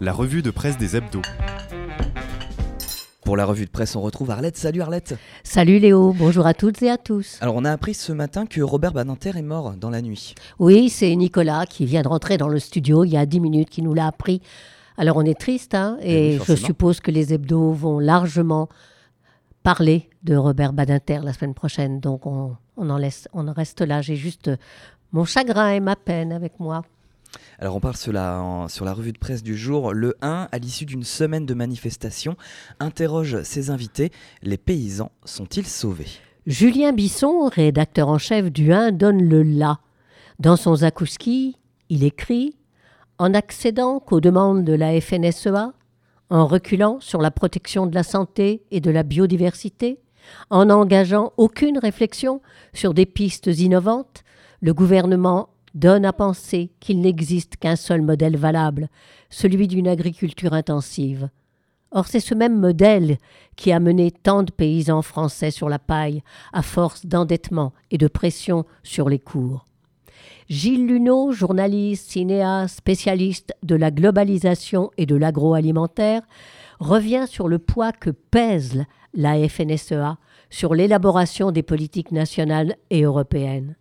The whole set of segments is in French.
la revue de presse des hebdos. Pour la revue de presse, on retrouve Arlette. Salut Arlette Salut Léo, bonjour à toutes et à tous. Alors on a appris ce matin que Robert Badinter est mort dans la nuit. Oui, c'est Nicolas qui vient de rentrer dans le studio il y a 10 minutes qui nous l'a appris. Alors on est triste hein, Eh oui, et je suppose que les hebdos vont largement parler de Robert Badinter la semaine prochaine. Donc on, on en, laisse, on en reste là. J'ai juste mon chagrin et ma peine avec moi. Alors on parle sur la, sur la revue de presse du jour. Le 1, à l'issue d'une semaine de manifestations, interroge ses invités. Les paysans sont-ils sauvés? Julien Bisson, rédacteur en chef du 1, donne le là. Dans son Zakouski, il écrit En accédant qu'aux demandes de la FNSEA, en reculant sur la protection de la santé et de la biodiversité, en n'engageant aucune réflexion sur des pistes innovantes, le gouvernement donne à penser qu'il n'existe qu'un seul modèle valable, celui d'une agriculture intensive. Or, c'est ce même modèle qui a mené tant de paysans français sur la paille, à force d'endettement et de pression sur les cours. Gilles Luneau, journaliste, cinéaste, spécialiste de la globalisation et de l'agroalimentaire, revient sur le poids que pèse la FNSEA sur l'élaboration des politiques nationales et européennes.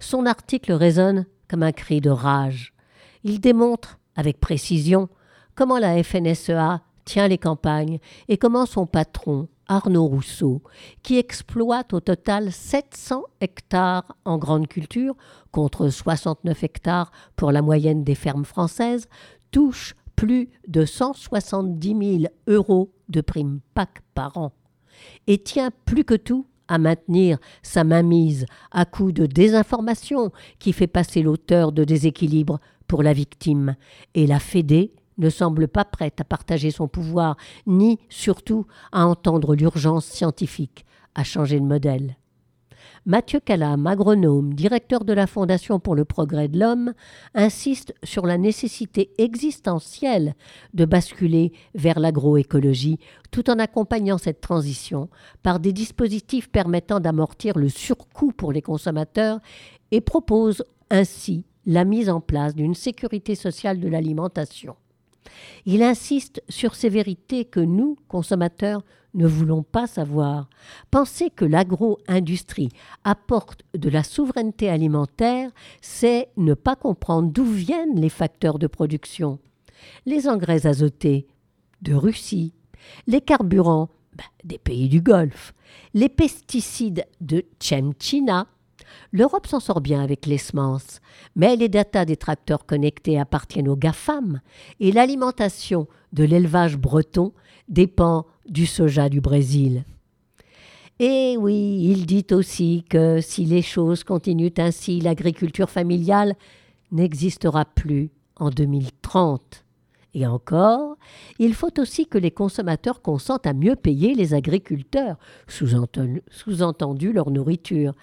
Son article résonne comme un cri de rage. Il démontre, avec précision, comment la FNSEA tient les campagnes et comment son patron, Arnaud Rousseau, qui exploite au total 700 hectares en grande culture, contre 69 hectares pour la moyenne des fermes françaises, touche plus de 170 000 euros de primes PAC par an et tient plus que tout à maintenir sa mainmise à coup de désinformation qui fait passer l'auteur de déséquilibre pour la victime. Et la Fédé ne semble pas prête à partager son pouvoir, ni surtout à entendre l'urgence scientifique à changer de modèle. Mathieu Calam, agronome, directeur de la Fondation pour le progrès de l'homme, insiste sur la nécessité existentielle de basculer vers l'agroécologie tout en accompagnant cette transition par des dispositifs permettant d'amortir le surcoût pour les consommateurs et propose ainsi la mise en place d'une sécurité sociale de l'alimentation. Il insiste sur ces vérités que nous, consommateurs, ne voulons pas savoir. Penser que l'agro-industrie apporte de la souveraineté alimentaire, c'est ne pas comprendre d'où viennent les facteurs de production. Les engrais azotés de Russie, les carburants ben, des pays du Golfe, les pesticides de Tchétchénie. L'Europe s'en sort bien avec les semences, mais les datas des tracteurs connectés appartiennent aux GAFAM et l'alimentation de l'élevage breton dépend du soja du Brésil. Et oui, il dit aussi que si les choses continuent ainsi, l'agriculture familiale n'existera plus en 2030. Et encore, il faut aussi que les consommateurs consentent à mieux payer les agriculteurs, sous-entendu leur nourriture.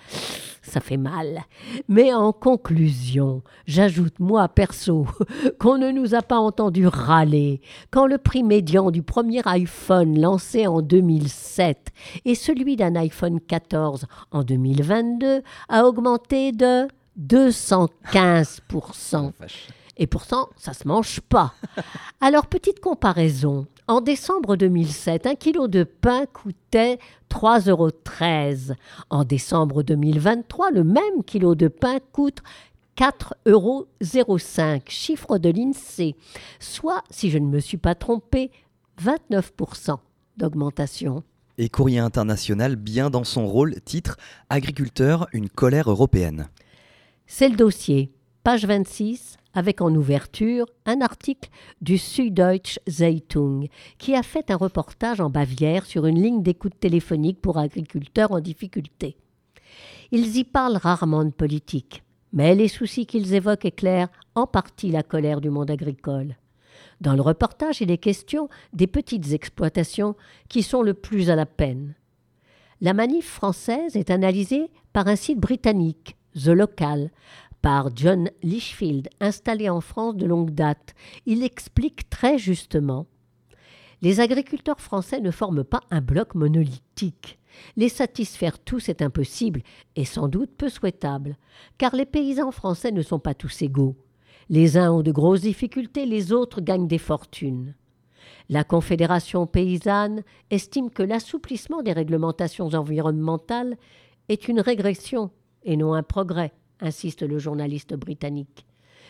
Ça fait mal. Mais en conclusion, j'ajoute, moi perso, qu'on ne nous a pas entendu râler quand le prix médian du premier iPhone lancé en 2007 et celui d'un iPhone 14 en 2022 a augmenté de 215%. Et pourtant, ça se mange pas. Alors, petite comparaison. En décembre 2007, un kilo de pain coûtait 3,13 euros. En décembre 2023, le même kilo de pain coûte 4,05 euros, chiffre de l'INSEE, soit, si je ne me suis pas trompé, 29% d'augmentation. Et Courrier International, bien dans son rôle, titre Agriculteur, une colère européenne. C'est le dossier, page 26, avec en ouverture un article du Süddeutsche Zeitung qui a fait un reportage en Bavière sur une ligne d'écoute téléphonique pour agriculteurs en difficulté. Ils y parlent rarement de politique, mais les soucis qu'ils évoquent éclairent en partie la colère du monde agricole. Dans le reportage, il est question des petites exploitations qui sont le plus à la peine. La manif française est analysée par un site britannique, The Local, par John Lichfield, installé en France de longue date. Il explique très justement Les agriculteurs français ne forment pas un bloc monolithique. Les satisfaire tous est impossible et sans doute peu souhaitable, car les paysans français ne sont pas tous égaux. Les uns ont de grosses difficultés, les autres gagnent des fortunes. La Confédération paysanne estime que l'assouplissement des réglementations environnementales est une régression et non un progrès, insiste le journaliste britannique.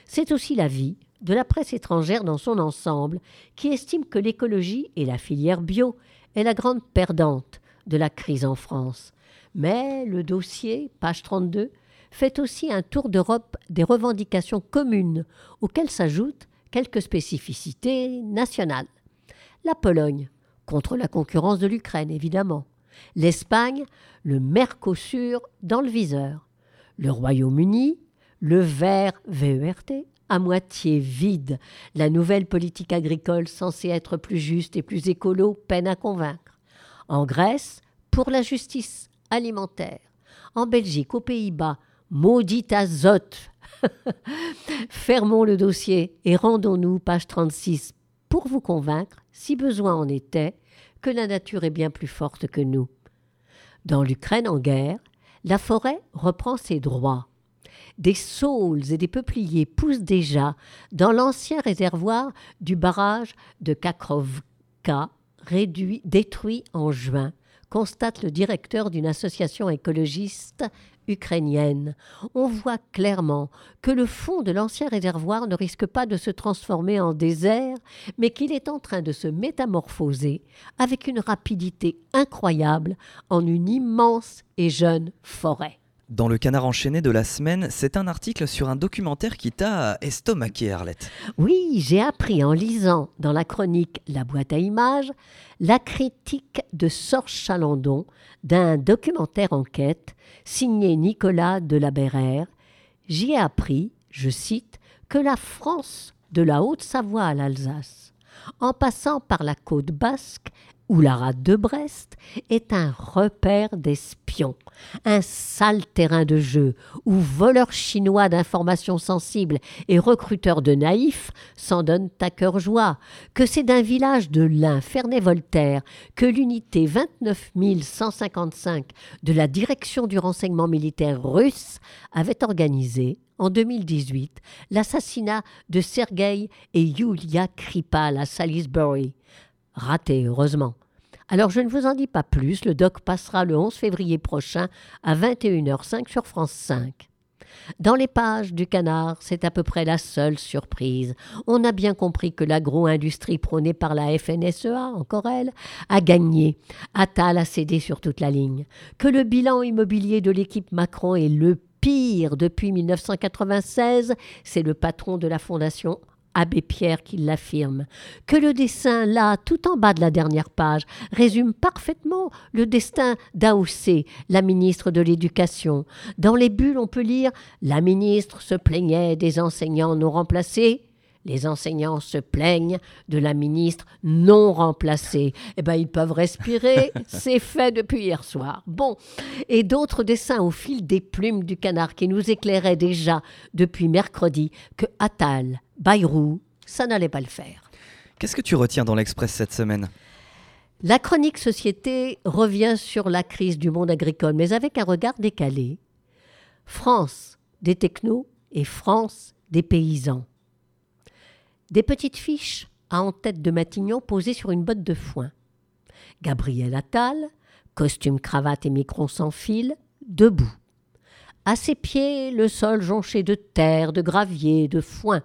C'est aussi l'avis de la presse étrangère dans son ensemble, qui estime que l'écologie et la filière bio est la grande perdante de la crise en France. Mais le dossier, page 32, fait aussi un tour d'Europe des revendications communes, auxquelles s'ajoutent quelques spécificités nationales. La Pologne, contre la concurrence de l'Ukraine évidemment. L'Espagne, le Mercosur dans le viseur. Le Royaume-Uni, le vert VERT à moitié vide. La nouvelle politique agricole censée être plus juste et plus écolo peine à convaincre. En Grèce, pour la justice alimentaire. En Belgique, aux Pays-Bas, maudit azote. Fermons le dossier et rendons-nous, page 36, pour vous convaincre, si besoin en était, que la nature est bien plus forte que nous. Dans l'Ukraine en guerre, la forêt reprend ses droits. Des saules et des peupliers poussent déjà dans l'ancien réservoir du barrage de Kakrovka, réduit, détruit en juin, constate le directeur d'une association écologiste ukrainienne. On voit clairement que le fond de l'ancien réservoir ne risque pas de se transformer en désert, mais qu'il est en train de se métamorphoser avec une rapidité incroyable en une immense et jeune forêt. Dans le canard enchaîné de la semaine, c'est un article sur un documentaire qui t'a estomaqué, Arlette. Oui, j'ai appris en lisant dans la chronique La boîte à images la critique de Sorge Chalandon d'un documentaire enquête signé Nicolas de la. J'y ai appris, je cite, que la France, de la Haute-Savoie à l'Alsace, en passant par la côte basque ou la rade de Brest, est un repère d'espions, un sale terrain de jeu où voleurs chinois d'informations sensibles et recruteurs de naïfs s'en donnent à cœur joie, que c'est d'un village de l'Ain, Ferney-Voltaire, que l'unité 29155 de la direction du renseignement militaire russe avait organisé en 2018 l'assassinat de Sergei et Yulia Kripal à Salisbury, Raté, heureusement. Alors je ne vous en dis pas plus, le doc passera le 11 février prochain à 21h05 sur France 5. Dans les pages du canard, c'est à peu près la seule surprise. On a bien compris que l'agro-industrie prônée par la FNSEA, encore elle, a gagné. Attal a cédé sur toute la ligne. Que le bilan immobilier de l'équipe Macron est le pire depuis 1996, c'est le patron de la fondation Abbé Pierre qui l'affirme, que le dessin, là, tout en bas de la dernière page, résume parfaitement le destin d'Aoussé, la ministre de l'Éducation. Dans les bulles, on peut lire La ministre se plaignait des enseignants non remplacés. Les enseignants se plaignent de la ministre non remplacée. Eh bien, ils peuvent respirer, c'est fait depuis hier soir. Bon, et d'autres dessins au fil des plumes du canard qui nous éclairaient déjà depuis mercredi que Attal, Bayrou, ça n'allait pas le faire. Qu'est-ce que tu retiens dans l'Express cette semaine? La chronique société revient sur la crise du monde agricole, mais avec un regard décalé. France des technos et France des paysans. Des petites fiches à en-tête de Matignon posées sur une botte de foin. Gabriel Attal, costume, cravate et micron sans fil, debout. À ses pieds, le sol jonché de terre, de gravier, de foin.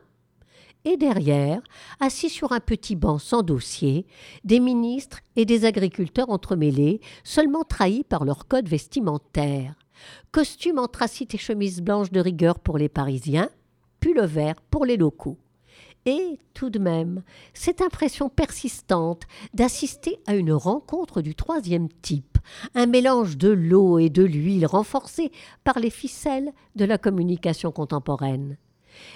Et derrière, assis sur un petit banc sans dossier, des ministres et des agriculteurs entremêlés, seulement trahis par leur code vestimentaire. Costume anthracite et chemise blanche de rigueur pour les Parisiens, pull vert pour les locaux. Et tout de même, cette impression persistante d'assister à une rencontre du troisième type, un mélange de l'eau et de l'huile renforcé par les ficelles de la communication contemporaine.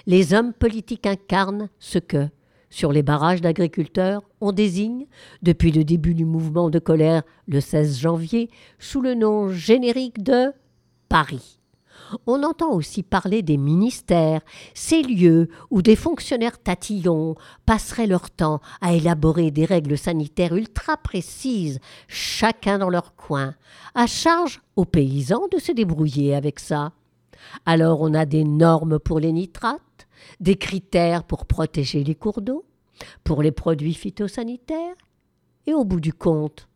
Les hommes politiques incarnent ce que, sur les barrages d'agriculteurs, on désigne, depuis le début du mouvement de colère le 16 janvier, sous le nom générique de Paris. On entend aussi parler des ministères, ces lieux où des fonctionnaires tatillons passeraient leur temps à élaborer des règles sanitaires ultra précises, chacun dans leur coin, à charge aux paysans de se débrouiller avec ça. Alors on a des normes pour les nitrates, des critères pour protéger les cours d'eau, pour les produits phytosanitaires, et au bout du compte,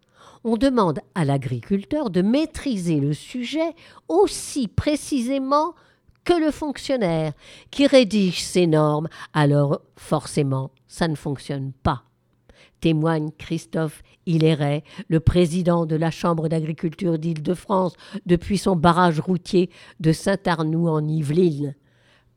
on demande à l'agriculteur de maîtriser le sujet aussi précisément que le fonctionnaire qui rédige ces normes, alors forcément ça ne fonctionne pas. Témoigne Christophe Hilleret, le président de la Chambre d'agriculture d'Île-de-France depuis son barrage routier de Saint-Arnoux en Yvelines.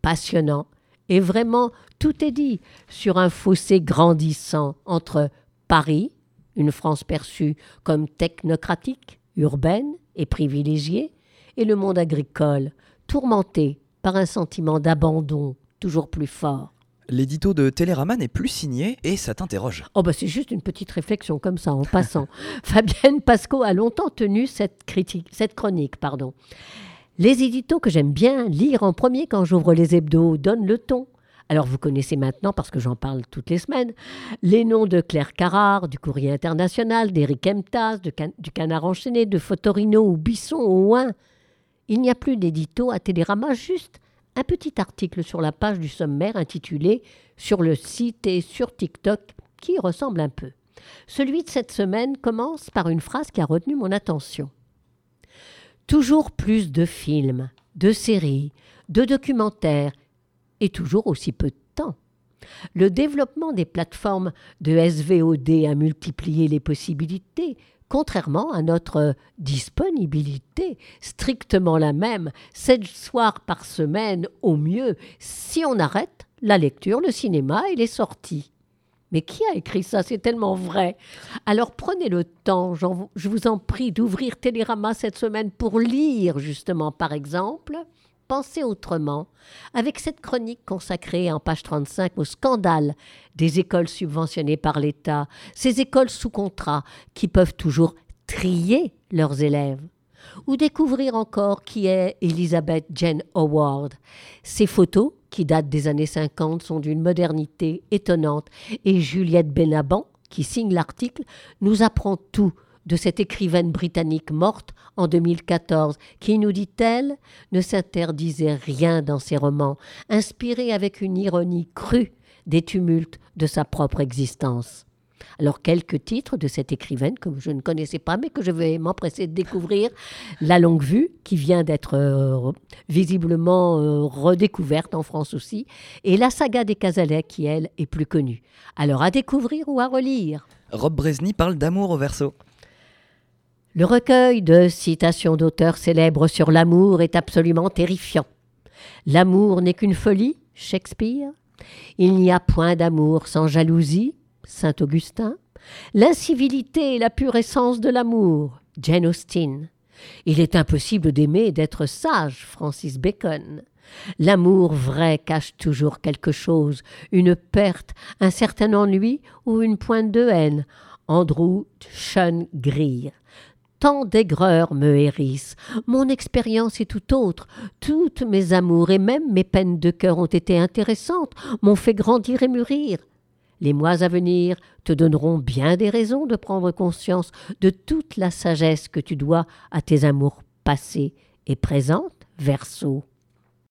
Passionnant, et vraiment tout est dit sur un fossé grandissant entre Paris, une France perçue comme technocratique, urbaine et privilégiée, et le monde agricole, tourmenté par un sentiment d'abandon toujours plus fort. L'édito de Télérama n'est plus signé et ça t'interroge. Oh bah c'est juste une petite réflexion comme ça en passant. Fabienne Pasco a longtemps tenu cette, critique, cette chronique. Pardon. Les éditos que j'aime bien lire en premier quand j'ouvre les hebdos donnent le ton. Alors vous connaissez maintenant, parce que j'en parle toutes les semaines, les noms de Claire Carrard, du Courrier International, d'Éric Emtas, du Canard Enchaîné, de Fotorino ou Bisson au Oin. Il n'y a plus d'édito à Télérama, juste un petit article sur la page du sommaire intitulé Sur le site et sur TikTok qui ressemble un peu. Celui de cette semaine commence par une phrase qui a retenu mon attention. Toujours plus de films, de séries, de documentaires et toujours aussi peu de temps. Le développement des plateformes de SVOD a multiplié les possibilités, contrairement à notre disponibilité, strictement la même, sept soirs par semaine au mieux, si on arrête la lecture, le cinéma et les sorties. Mais qui a écrit ça? C'est tellement vrai. Alors prenez le temps, je vous en prie, d'ouvrir Télérama cette semaine pour lire, justement, par exemple, Pensez autrement, avec cette chronique consacrée en page 35 au scandale des écoles subventionnées par l'État, ces écoles sous contrat qui peuvent toujours trier leurs élèves. Ou découvrir encore qui est Elizabeth Jane Howard. Ces photos, qui datent des années 50, sont d'une modernité étonnante et Juliette Benaban, qui signe l'article, nous apprend tout de cette écrivaine britannique morte en 2014, qui, nous dit-elle, ne s'interdisait rien dans ses romans, inspirés avec une ironie crue des tumultes de sa propre existence. Alors, quelques titres de cette écrivaine que je ne connaissais pas, mais que je vais m'empresser de découvrir. La longue vue, qui vient d'être euh, visiblement euh, redécouverte en France aussi, et la saga des Casalets, qui, elle, est plus connue. Alors, à découvrir ou à relire? Rob Bresny parle d'amour au verso. Le recueil de citations d'auteurs célèbres sur l'amour est absolument terrifiant. L'amour n'est qu'une folie, Shakespeare. Il n'y a point d'amour sans jalousie, Saint Augustin. L'incivilité est la pure essence de l'amour, Jane Austen. Il est impossible d'aimer et d'être sage, Francis Bacon. L'amour vrai cache toujours quelque chose, une perte, un certain ennui ou une pointe de haine. Andrew Sean Greer tant d'aigreur me hérissent. Mon expérience est tout autre. Toutes mes amours et même mes peines de cœur ont été intéressantes, m'ont fait grandir et mûrir. Les mois à venir te donneront bien des raisons de prendre conscience de toute la sagesse que tu dois à tes amours passés et présentes, Verseau.